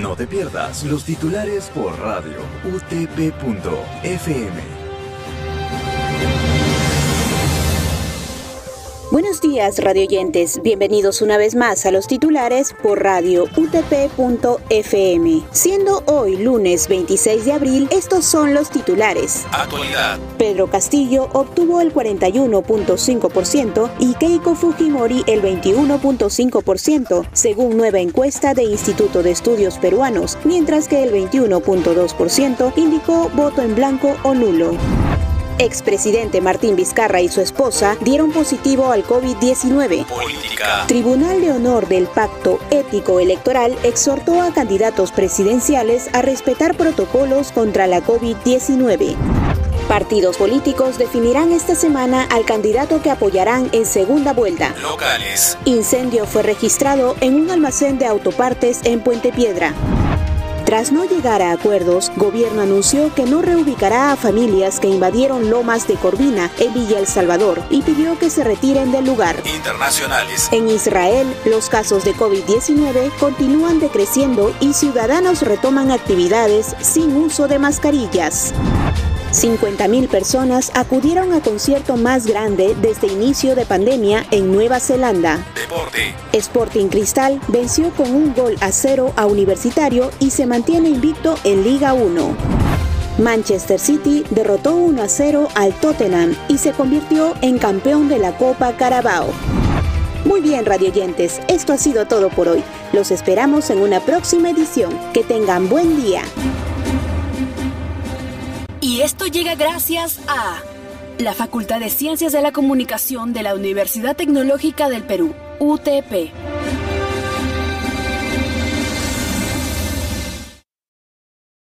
No te pierdas los titulares por radio utp.fm. Buenos días, radioyentes. Bienvenidos una vez más a los titulares por radio utp.fm. Siendo hoy lunes 26 de abril, estos son los titulares. Actualidad. Pedro Castillo obtuvo el 41.5% y Keiko Fujimori el 21.5%, según nueva encuesta de Instituto de Estudios Peruanos, mientras que el 21.2% indicó voto en blanco o nulo expresidente Martín Vizcarra y su esposa dieron positivo al COVID-19. Tribunal de Honor del Pacto Ético Electoral exhortó a candidatos presidenciales a respetar protocolos contra la COVID-19. Partidos políticos definirán esta semana al candidato que apoyarán en segunda vuelta. Locales. Incendio fue registrado en un almacén de autopartes en Puente Piedra. Tras no llegar a acuerdos, gobierno anunció que no reubicará a familias que invadieron Lomas de Corvina en Villa El Salvador y pidió que se retiren del lugar. Internacionales. En Israel, los casos de COVID-19 continúan decreciendo y ciudadanos retoman actividades sin uso de mascarillas. 50.000 personas acudieron al concierto más grande desde inicio de pandemia en Nueva Zelanda. Deporte. Sporting Cristal venció con un gol a cero a Universitario y se mantiene invicto en Liga 1. Manchester City derrotó 1 a 0 al Tottenham y se convirtió en campeón de la Copa Carabao. Muy bien, radioyentes, esto ha sido todo por hoy. Los esperamos en una próxima edición. Que tengan buen día. Esto llega gracias a la Facultad de Ciencias de la Comunicación de la Universidad Tecnológica del Perú, UTP.